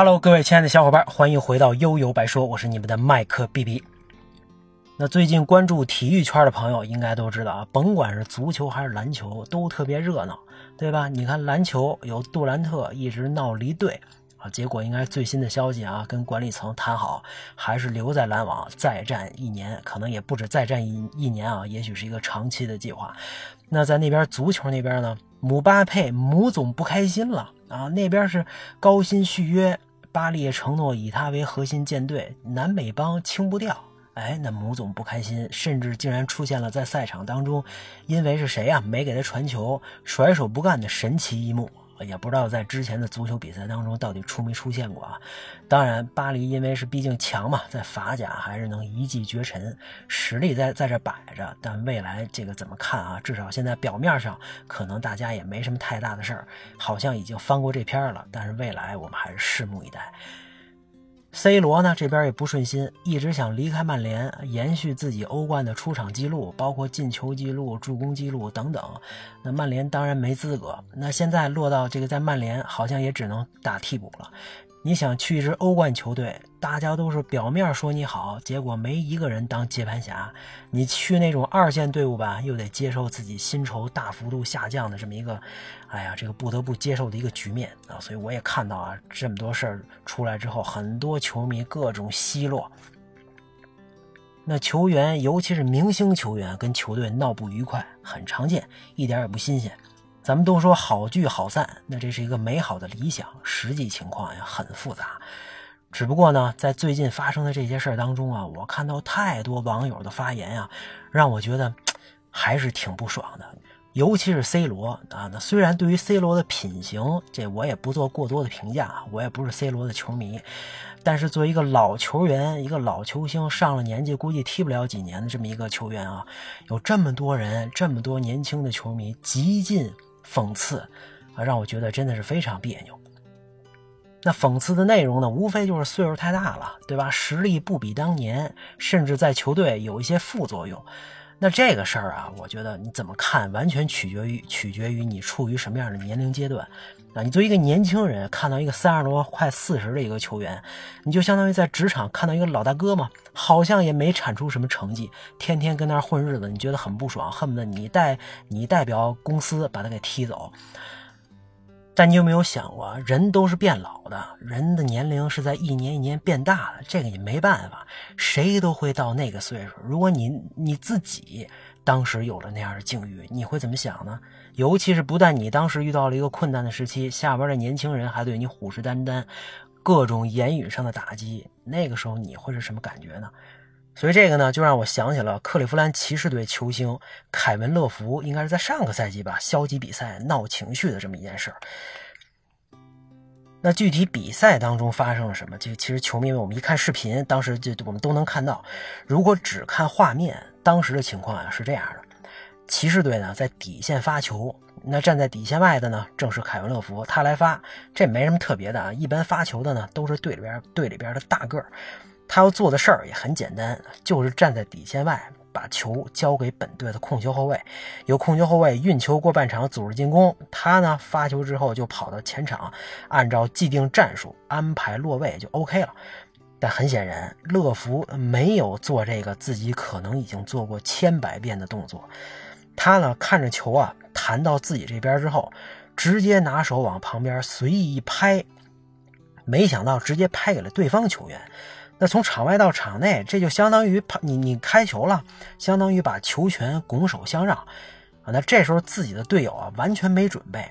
Hello，各位亲爱的小伙伴，欢迎回到悠悠白说，我是你们的麦克 B B。那最近关注体育圈的朋友应该都知道啊，甭管是足球还是篮球，都特别热闹，对吧？你看篮球有杜兰特一直闹离队啊，结果应该最新的消息啊，跟管理层谈好，还是留在篮网再战一年，可能也不止再战一一年啊，也许是一个长期的计划。那在那边足球那边呢，姆巴佩姆总不开心了。啊，那边是高薪续约，巴黎也承诺以他为核心舰队，南美帮清不掉。哎，那母总不开心，甚至竟然出现了在赛场当中，因为是谁呀？没给他传球，甩手不干的神奇一幕。也不知道在之前的足球比赛当中到底出没出现过啊？当然，巴黎因为是毕竟强嘛，在法甲还是能一骑绝尘，实力在在这摆着。但未来这个怎么看啊？至少现在表面上可能大家也没什么太大的事儿，好像已经翻过这篇了。但是未来我们还是拭目以待。C 罗呢这边也不顺心，一直想离开曼联，延续自己欧冠的出场记录，包括进球记录、助攻记录等等。那曼联当然没资格。那现在落到这个在曼联，好像也只能打替补了。你想去一支欧冠球队，大家都是表面说你好，结果没一个人当接盘侠。你去那种二线队伍吧，又得接受自己薪酬大幅度下降的这么一个，哎呀，这个不得不接受的一个局面啊。所以我也看到啊，这么多事儿出来之后，很多球迷各种奚落。那球员，尤其是明星球员，跟球队闹不愉快，很常见，一点也不新鲜。咱们都说好聚好散，那这是一个美好的理想，实际情况呀很复杂。只不过呢，在最近发生的这些事儿当中啊，我看到太多网友的发言啊，让我觉得还是挺不爽的。尤其是 C 罗啊，那虽然对于 C 罗的品行，这我也不做过多的评价，我也不是 C 罗的球迷，但是作为一个老球员，一个老球星，上了年纪估计踢不了几年的这么一个球员啊，有这么多人，这么多年轻的球迷，极尽。讽刺啊，让我觉得真的是非常别扭。那讽刺的内容呢，无非就是岁数太大了，对吧？实力不比当年，甚至在球队有一些副作用。那这个事儿啊，我觉得你怎么看，完全取决于取决于你处于什么样的年龄阶段。啊，你作为一个年轻人，看到一个三十多、快四十的一个球员，你就相当于在职场看到一个老大哥嘛，好像也没产出什么成绩，天天跟那儿混日子，你觉得很不爽，恨不得你代你代表公司把他给踢走。但你有没有想过，人都是变老的，人的年龄是在一年一年变大的，这个也没办法，谁都会到那个岁数。如果你你自己当时有了那样的境遇，你会怎么想呢？尤其是不但你当时遇到了一个困难的时期，下边的年轻人还对你虎视眈眈，各种言语上的打击，那个时候你会是什么感觉呢？所以这个呢，就让我想起了克利夫兰骑士队球星凯文·乐福，应该是在上个赛季吧，消极比赛闹情绪的这么一件事儿。那具体比赛当中发生了什么？就其实球迷们，我们一看视频，当时就我们都能看到。如果只看画面，当时的情况啊是这样的：骑士队呢在底线发球，那站在底线外的呢正是凯文·乐福，他来发，这没什么特别的啊。一般发球的呢都是队里边队里边的大个儿。他要做的事儿也很简单，就是站在底线外，把球交给本队的控球后卫，由控球后卫运球过半场组织进攻。他呢发球之后就跑到前场，按照既定战术安排落位就 OK 了。但很显然，乐福没有做这个自己可能已经做过千百遍的动作。他呢看着球啊弹到自己这边之后，直接拿手往旁边随意一拍，没想到直接拍给了对方球员。那从场外到场内，这就相当于你你开球了，相当于把球权拱手相让啊。那这时候自己的队友啊完全没准备，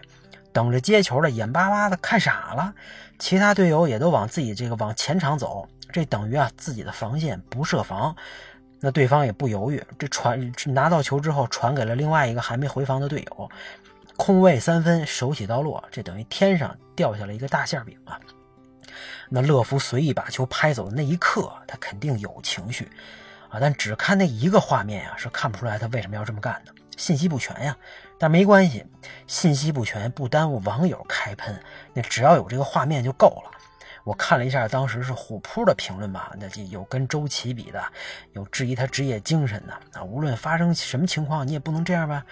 等着接球的眼巴巴的看傻了，其他队友也都往自己这个往前场走，这等于啊自己的防线不设防。那对方也不犹豫，这传拿到球之后传给了另外一个还没回防的队友，空位三分，手起刀落，这等于天上掉下了一个大馅饼啊。那乐福随意把球拍走的那一刻，他肯定有情绪，啊，但只看那一个画面呀，是看不出来他为什么要这么干的，信息不全呀。但没关系，信息不全不耽误网友开喷，那只要有这个画面就够了。我看了一下，当时是虎扑的评论吧，那就有跟周琦比的，有质疑他职业精神的啊，无论发生什么情况，你也不能这样吧。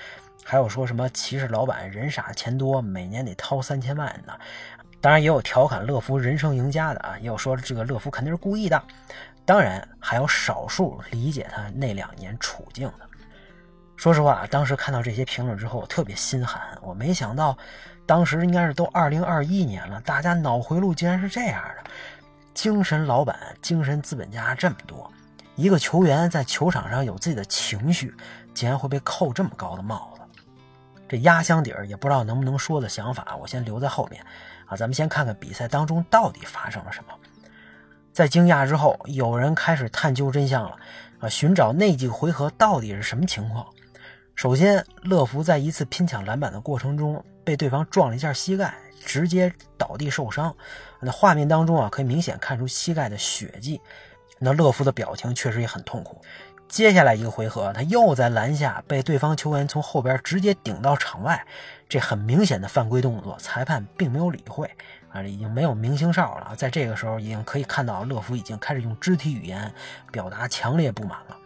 还有说什么骑士老板人傻钱多，每年得掏三千万的。当然也有调侃乐福人生赢家的啊，也有说这个乐福肯定是故意的。当然还有少数理解他那两年处境的。说实话，当时看到这些评论之后，我特别心寒。我没想到，当时应该是都二零二一年了，大家脑回路竟然是这样的。精神老板、精神资本家这么多，一个球员在球场上有自己的情绪，竟然会被扣这么高的帽子。这压箱底儿也不知道能不能说的想法，我先留在后面啊。咱们先看看比赛当中到底发生了什么。在惊讶之后，有人开始探究真相了啊，寻找那几个回合到底是什么情况。首先，乐福在一次拼抢篮板的过程中被对方撞了一下膝盖，直接倒地受伤。那画面当中啊，可以明显看出膝盖的血迹。那乐福的表情确实也很痛苦。接下来一个回合，他又在篮下被对方球员从后边直接顶到场外，这很明显的犯规动作，裁判并没有理会啊，已经没有明星哨了。在这个时候，已经可以看到乐福已经开始用肢体语言表达强烈不满了。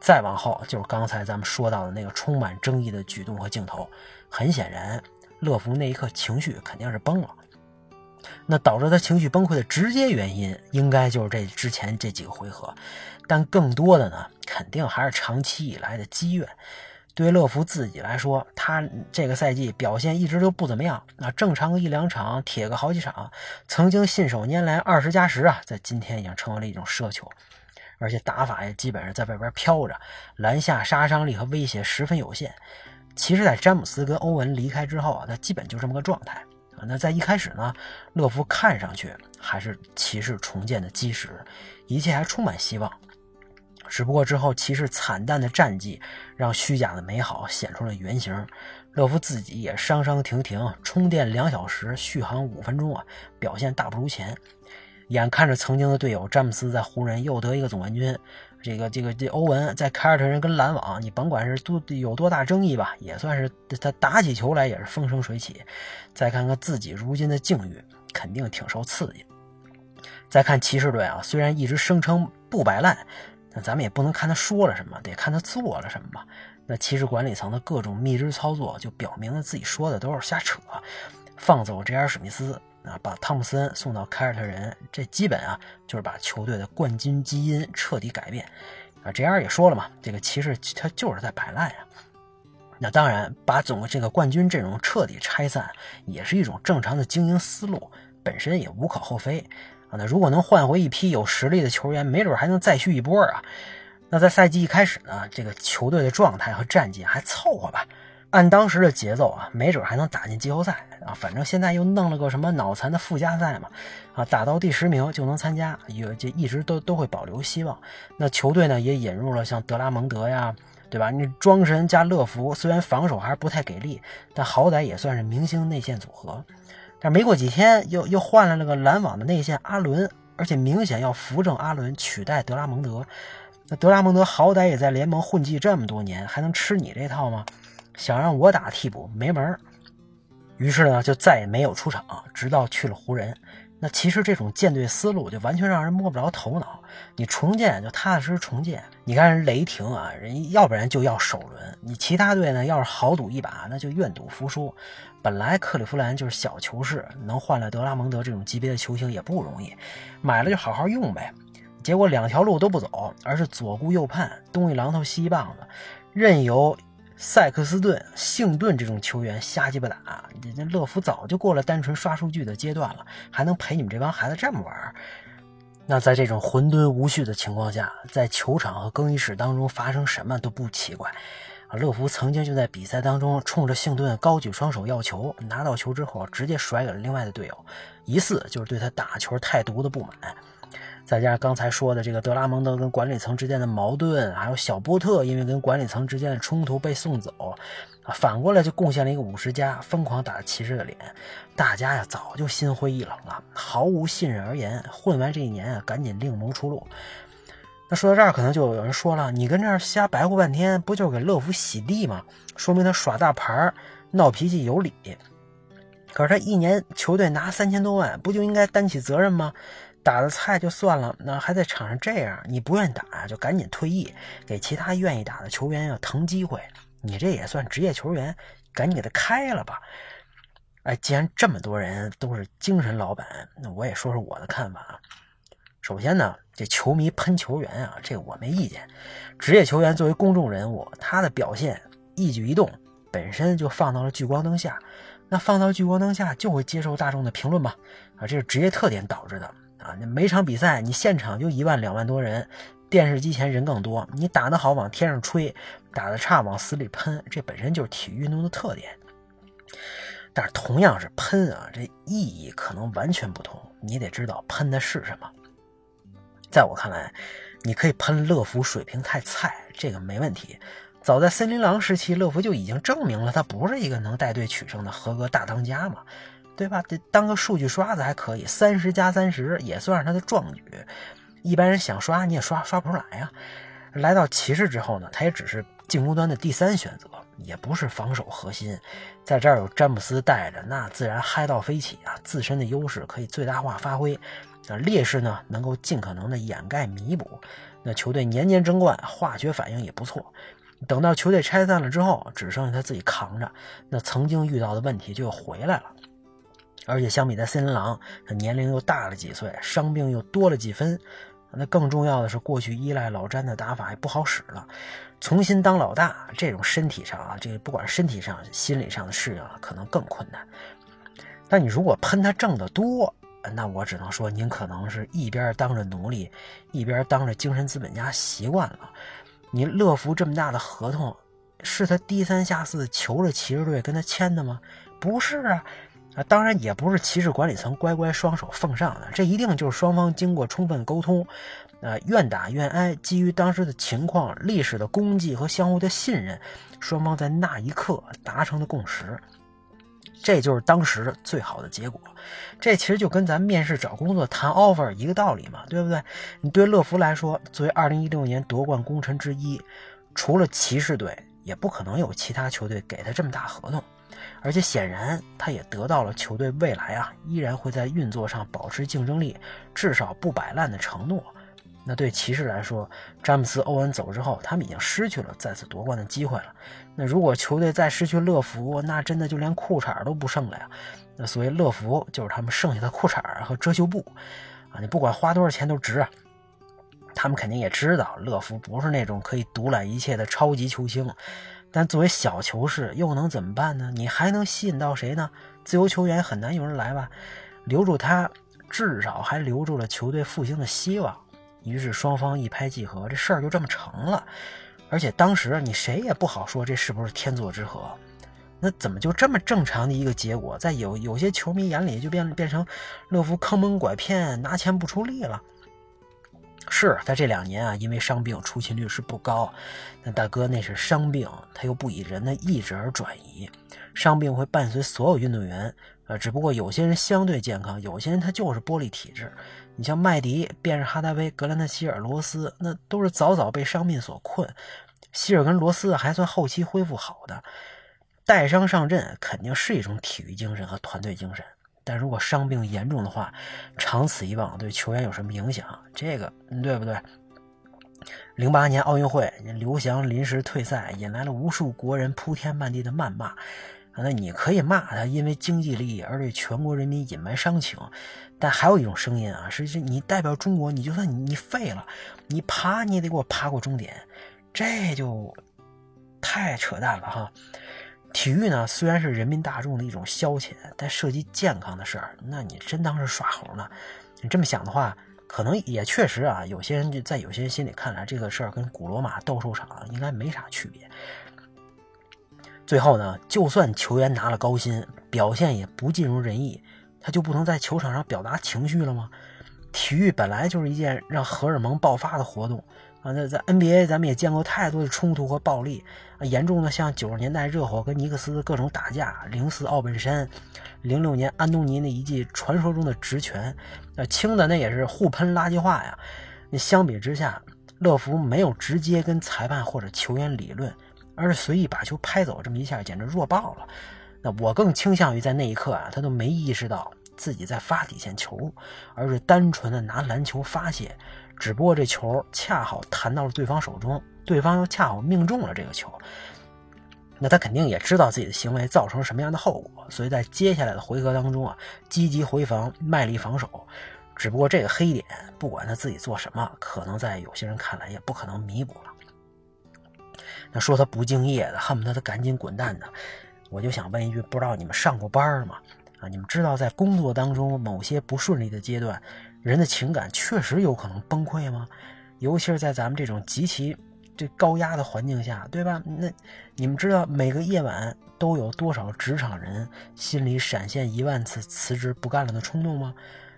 再往后就是刚才咱们说到的那个充满争议的举动和镜头，很显然，乐福那一刻情绪肯定是崩了。那导致他情绪崩溃的直接原因，应该就是这之前这几个回合。但更多的呢，肯定还是长期以来的积怨。对乐福自己来说，他这个赛季表现一直都不怎么样。那正常个一两场，铁个好几场，曾经信手拈来二十加十啊，在今天已经成为了一种奢求。而且打法也基本上在外边飘着，篮下杀伤力和威胁十分有限。其实，在詹姆斯跟欧文离开之后啊，他基本就这么个状态啊。那在一开始呢，乐福看上去还是骑士重建的基石，一切还充满希望。只不过之后骑士惨淡的战绩，让虚假的美好显出了原形。乐福自己也伤伤停停，充电两小时，续航五分钟啊，表现大不如前。眼看着曾经的队友詹姆斯在湖人又得一个总冠军，这个这个这欧文在凯尔特人跟篮网，你甭管是多有多大争议吧，也算是他打起球来也是风生水起。再看看自己如今的境遇，肯定挺受刺激。再看骑士队啊，虽然一直声称不摆烂。那咱们也不能看他说了什么，得看他做了什么吧。那骑士管理层的各种秘之操作，就表明了自己说的都是瞎扯。放走 J.R. 史密斯啊，把汤姆森送到凯尔特人，这基本啊就是把球队的冠军基因彻底改变。啊，J.R. 也说了嘛，这个骑士他就是在摆烂呀。那当然，把总这个冠军阵容彻底拆散，也是一种正常的经营思路，本身也无可厚非。啊，那如果能换回一批有实力的球员，没准还能再续一波啊。那在赛季一开始呢，这个球队的状态和战绩还凑合吧。按当时的节奏啊，没准还能打进季后赛啊。反正现在又弄了个什么脑残的附加赛嘛，啊，打到第十名就能参加，有就一直都都会保留希望。那球队呢也引入了像德拉蒙德呀，对吧？你庄神加乐福，虽然防守还是不太给力，但好歹也算是明星内线组合。但没过几天，又又换来了个篮网的内线阿伦，而且明显要扶正阿伦取代德拉蒙德。那德拉蒙德好歹也在联盟混迹这么多年，还能吃你这套吗？想让我打替补没门儿于是呢，就再也没有出场，直到去了湖人。那其实这种建队思路就完全让人摸不着头脑。你重建就踏踏实实重建。你看人雷霆啊，人要不然就要首轮。你其他队呢，要是豪赌一把，那就愿赌服输。本来克利夫兰就是小球市，能换来德拉蒙德这种级别的球星也不容易，买了就好好用呗。结果两条路都不走，而是左顾右盼，东一榔头西一棒子，任由塞克斯顿、幸顿这种球员瞎鸡巴打。这乐福早就过了单纯刷数据的阶段了，还能陪你们这帮孩子这么玩？那在这种混沌无序的情况下，在球场和更衣室当中发生什么都不奇怪。啊，乐福曾经就在比赛当中冲着幸顿高举双手要球，拿到球之后直接甩给了另外的队友，疑似就是对他打球太毒的不满。再加上刚才说的这个德拉蒙德跟管理层之间的矛盾，还有小波特因为跟管理层之间的冲突被送走，啊，反过来就贡献了一个五十加，疯狂打骑士的脸。大家呀早就心灰意冷了，毫无信任而言，混完这一年啊，赶紧另谋出路。那说到这儿，可能就有人说了：“你跟这儿瞎白活半天，不就是给乐福洗地吗？说明他耍大牌、闹脾气有理。可是他一年球队拿三千多万，不就应该担起责任吗？打的菜就算了，那还在场上这样，你不愿意打就赶紧退役，给其他愿意打的球员要腾机会。你这也算职业球员，赶紧给他开了吧。”哎，既然这么多人都是精神老板，那我也说说我的看法啊。首先呢，这球迷喷球员啊，这我没意见。职业球员作为公众人物，他的表现一举一动本身就放到了聚光灯下，那放到聚光灯下就会接受大众的评论嘛。啊，这是职业特点导致的啊。那每场比赛你现场就一万两万多人，电视机前人更多，你打得好往天上吹，打得差往死里喷，这本身就是体育运动的特点。但是同样是喷啊，这意义可能完全不同。你得知道喷的是什么。在我看来，你可以喷乐福水平太菜，这个没问题。早在森林狼时期，乐福就已经证明了他不是一个能带队取胜的合格大当家嘛，对吧？得当个数据刷子还可以，三十加三十也算是他的壮举。一般人想刷你也刷刷不出来呀。来到骑士之后呢，他也只是进攻端的第三选择。也不是防守核心，在这儿有詹姆斯带着，那自然嗨到飞起啊！自身的优势可以最大化发挥，啊，劣势呢能够尽可能的掩盖弥补。那球队年年争冠，化学反应也不错。等到球队拆散了之后，只剩下他自己扛着，那曾经遇到的问题就又回来了。而且相比在森林狼，他年龄又大了几岁，伤病又多了几分。那更重要的是，过去依赖老詹的打法也不好使了。重新当老大，这种身体上啊，这不管身体上、心理上的适应啊，可能更困难。但你如果喷他挣得多，那我只能说，您可能是一边当着奴隶，一边当着精神资本家习惯了。你乐福这么大的合同，是他低三下四求着骑士队跟他签的吗？不是啊。啊，当然也不是骑士管理层乖乖双手奉上的，这一定就是双方经过充分沟通，呃，愿打愿挨，基于当时的情况、历史的功绩和相互的信任，双方在那一刻达成的共识，这就是当时最好的结果。这其实就跟咱面试找工作谈 offer 一个道理嘛，对不对？你对乐福来说，作为2016年夺冠功臣之一，除了骑士队，也不可能有其他球队给他这么大合同。而且显然，他也得到了球队未来啊依然会在运作上保持竞争力，至少不摆烂的承诺。那对骑士来说，詹姆斯、欧文走之后，他们已经失去了再次夺冠的机会了。那如果球队再失去乐福，那真的就连裤衩都不剩了呀。那所谓乐福，就是他们剩下的裤衩和遮羞布啊，你不管花多少钱都值啊。他们肯定也知道，乐福不是那种可以独揽一切的超级球星。但作为小球市，又能怎么办呢？你还能吸引到谁呢？自由球员很难有人来吧？留住他，至少还留住了球队复兴的希望。于是双方一拍即合，这事儿就这么成了。而且当时你谁也不好说这是不是天作之合。那怎么就这么正常的一个结果，在有有些球迷眼里就变变成乐福坑蒙拐骗，拿钱不出力了？是在这两年啊，因为伤病出勤率是不高，但大哥那是伤病，他又不以人的意志而转移，伤病会伴随所有运动员，呃，只不过有些人相对健康，有些人他就是玻璃体质。你像麦迪、便是哈达威、格兰特希尔、罗斯，那都是早早被伤病所困，希尔跟罗斯还算后期恢复好的，带伤上阵肯定是一种体育精神和团队精神。但如果伤病严重的话，长此以往对球员有什么影响？这个对不对？零八年奥运会，刘翔临时退赛，引来了无数国人铺天漫地的谩骂。那你可以骂他，因为经济利益而对全国人民隐瞒伤情。但还有一种声音啊，是是你代表中国，你就算你你废了，你爬你也得给我爬过终点，这就太扯淡了哈。体育呢，虽然是人民大众的一种消遣，但涉及健康的事儿，那你真当是耍猴呢？你这么想的话，可能也确实啊。有些人就在有些人心里看来，这个事儿跟古罗马斗兽场应该没啥区别。最后呢，就算球员拿了高薪，表现也不尽如人意，他就不能在球场上表达情绪了吗？体育本来就是一件让荷尔蒙爆发的活动。啊，那在 NBA 咱们也见过太多的冲突和暴力啊，严重的像九十年代热火跟尼克斯的各种打架，零四奥本山，零六年安东尼那一记传说中的直拳，呃，轻的那也是互喷垃圾话呀。那相比之下，乐福没有直接跟裁判或者球员理论，而是随意把球拍走，这么一下简直弱爆了。那我更倾向于在那一刻啊，他都没意识到自己在发底线球，而是单纯的拿篮球发泄。只不过这球恰好弹到了对方手中，对方又恰好命中了这个球。那他肯定也知道自己的行为造成什么样的后果，所以在接下来的回合当中啊，积极回防，卖力防守。只不过这个黑点，不管他自己做什么，可能在有些人看来也不可能弥补了。那说他不敬业的，恨不得他赶紧滚蛋的，我就想问一句：不知道你们上过班吗？啊，你们知道在工作当中某些不顺利的阶段，人的情感确实有可能崩溃吗？尤其是在咱们这种极其这高压的环境下，对吧？那你们知道每个夜晚都有多少职场人心里闪现一万次辞职不干了的冲动吗？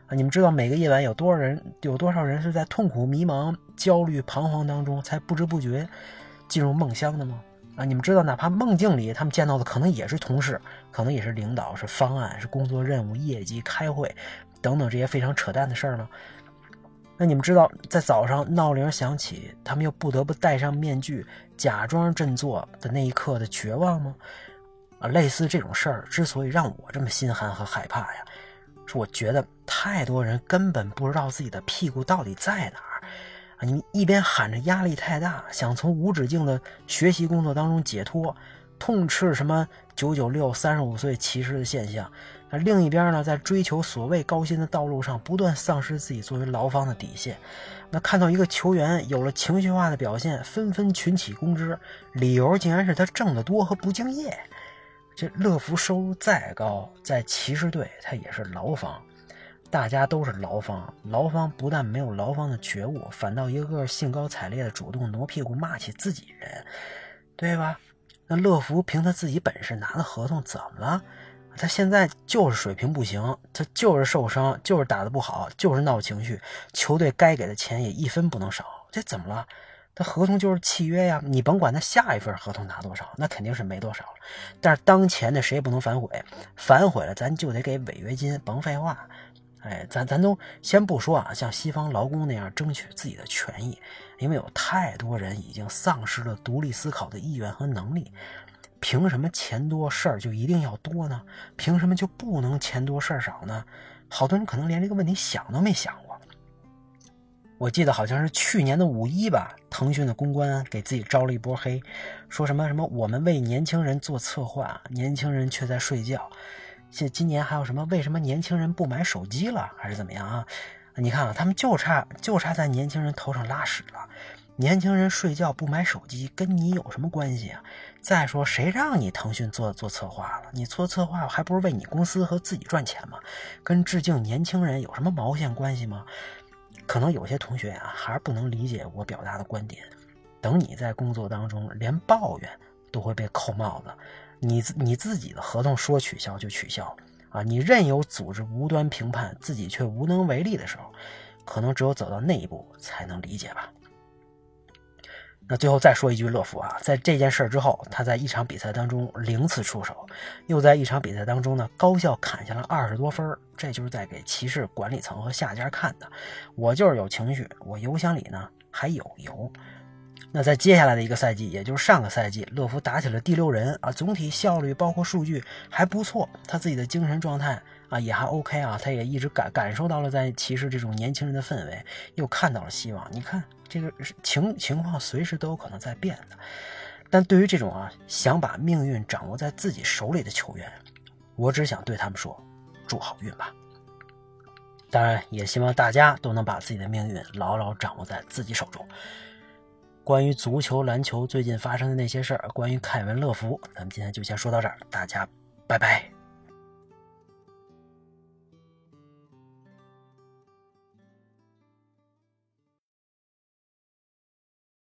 啊，你们知道每个夜晚有多少人有多少人是在痛苦、迷茫、焦虑、彷徨当中才不知不觉进入梦乡的吗？啊，你们知道，哪怕梦境里他们见到的可能也是同事，可能也是领导，是方案，是工作任务、业绩、开会等等这些非常扯淡的事儿吗？那你们知道，在早上闹铃响起，他们又不得不戴上面具，假装振作的那一刻的绝望吗？啊，类似这种事儿，之所以让我这么心寒和害怕呀，是我觉得太多人根本不知道自己的屁股到底在哪儿。你一边喊着压力太大，想从无止境的学习工作当中解脱，痛斥什么九九六、三十五岁歧视的现象；那另一边呢，在追求所谓高薪的道路上，不断丧失自己作为劳方的底线。那看到一个球员有了情绪化的表现，纷纷群起攻之，理由竟然是他挣得多和不敬业。这乐福收入再高，在骑士队他也是劳方。大家都是劳方，劳方不但没有劳方的觉悟，反倒一个个兴高采烈的主动挪屁股骂起自己人，对吧？那乐福凭他自己本事拿的合同怎么了？他现在就是水平不行，他就是受伤，就是打的不好，就是闹情绪，球队该给的钱也一分不能少，这怎么了？他合同就是契约呀，你甭管他下一份合同拿多少，那肯定是没多少了。但是当前的谁也不能反悔，反悔了咱就得给违约金，甭废话。哎，咱咱都先不说啊，像西方劳工那样争取自己的权益，因为有太多人已经丧失了独立思考的意愿和能力。凭什么钱多事儿就一定要多呢？凭什么就不能钱多事儿少呢？好多人可能连这个问题想都没想过。我记得好像是去年的五一吧，腾讯的公关给自己招了一波黑，说什么什么我们为年轻人做策划，年轻人却在睡觉。现今年还有什么？为什么年轻人不买手机了？还是怎么样啊？你看啊，他们就差就差在年轻人头上拉屎了。年轻人睡觉不买手机，跟你有什么关系啊？再说，谁让你腾讯做做策划了？你做策划还不是为你公司和自己赚钱吗？跟致敬年轻人有什么毛线关系吗？可能有些同学啊，还是不能理解我表达的观点。等你在工作当中连抱怨都会被扣帽子。你你自己的合同说取消就取消啊！你任由组织无端评判，自己却无能为力的时候，可能只有走到那一步才能理解吧。那最后再说一句，乐福啊，在这件事之后，他在一场比赛当中零次出手，又在一场比赛当中呢高效砍下了二十多分，这就是在给骑士管理层和下家看的。我就是有情绪，我油箱里呢还有油。那在接下来的一个赛季，也就是上个赛季，乐福打起了第六人啊，总体效率包括数据还不错，他自己的精神状态啊也还 OK 啊，他也一直感感受到了在骑士这种年轻人的氛围，又看到了希望。你看这个情情况随时都有可能在变的，但对于这种啊想把命运掌握在自己手里的球员，我只想对他们说，祝好运吧。当然，也希望大家都能把自己的命运牢牢掌握在自己手中。关于足球、篮球最近发生的那些事儿，关于凯文·乐福，咱们今天就先说到这儿，大家拜拜。